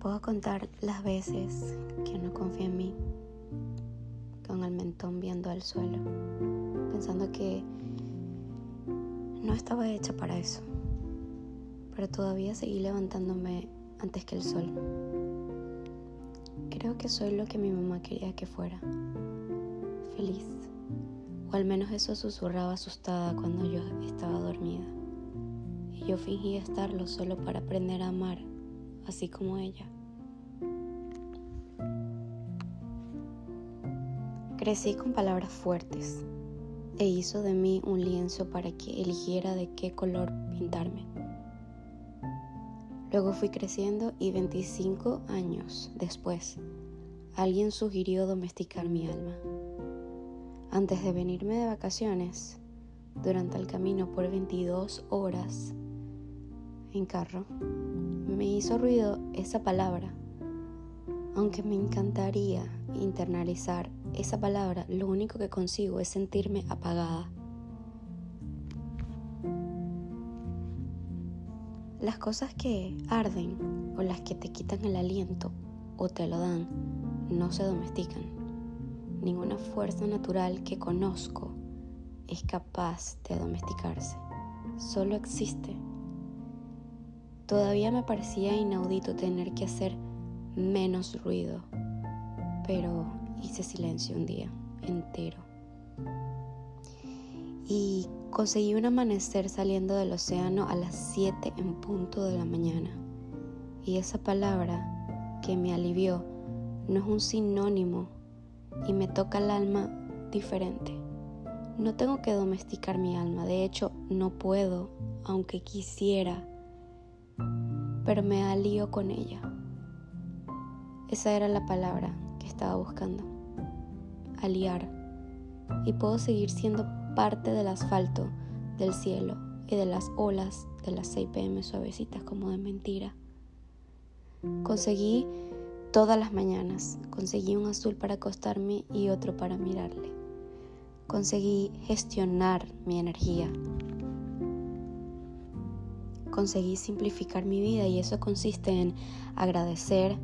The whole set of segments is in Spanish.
puedo contar las veces que no confío en mí, con el mentón viendo al suelo, pensando que no estaba hecha para eso, pero todavía seguí levantándome antes que el sol. Creo que soy lo que mi mamá quería que fuera, feliz, o al menos eso susurraba asustada cuando yo estaba dormida, y yo fingía estarlo solo para aprender a amar así como ella. Crecí con palabras fuertes e hizo de mí un lienzo para que eligiera de qué color pintarme. Luego fui creciendo y 25 años después, alguien sugirió domesticar mi alma. Antes de venirme de vacaciones, durante el camino por 22 horas en carro, me hizo ruido esa palabra. Aunque me encantaría internalizar esa palabra, lo único que consigo es sentirme apagada. Las cosas que arden o las que te quitan el aliento o te lo dan no se domestican. Ninguna fuerza natural que conozco es capaz de domesticarse. Solo existe Todavía me parecía inaudito tener que hacer menos ruido, pero hice silencio un día entero. Y conseguí un amanecer saliendo del océano a las 7 en punto de la mañana. Y esa palabra que me alivió no es un sinónimo y me toca el alma diferente. No tengo que domesticar mi alma, de hecho no puedo, aunque quisiera pero me alío con ella. Esa era la palabra que estaba buscando. Aliar. Y puedo seguir siendo parte del asfalto, del cielo y de las olas de las 6 pm suavecitas como de mentira. Conseguí todas las mañanas, conseguí un azul para acostarme y otro para mirarle. Conseguí gestionar mi energía, conseguí simplificar mi vida y eso consiste en agradecer,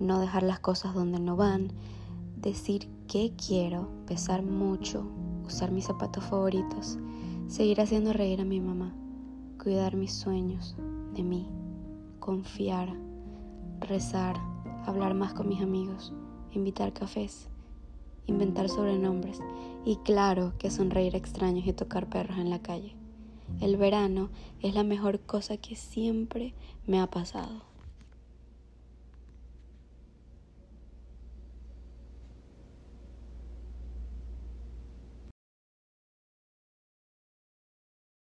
no dejar las cosas donde no van, decir qué quiero, pesar mucho, usar mis zapatos favoritos, seguir haciendo reír a mi mamá, cuidar mis sueños de mí, confiar, rezar, hablar más con mis amigos, invitar cafés, inventar sobrenombres y claro que sonreír extraños y tocar perros en la calle. El verano es la mejor cosa que siempre me ha pasado.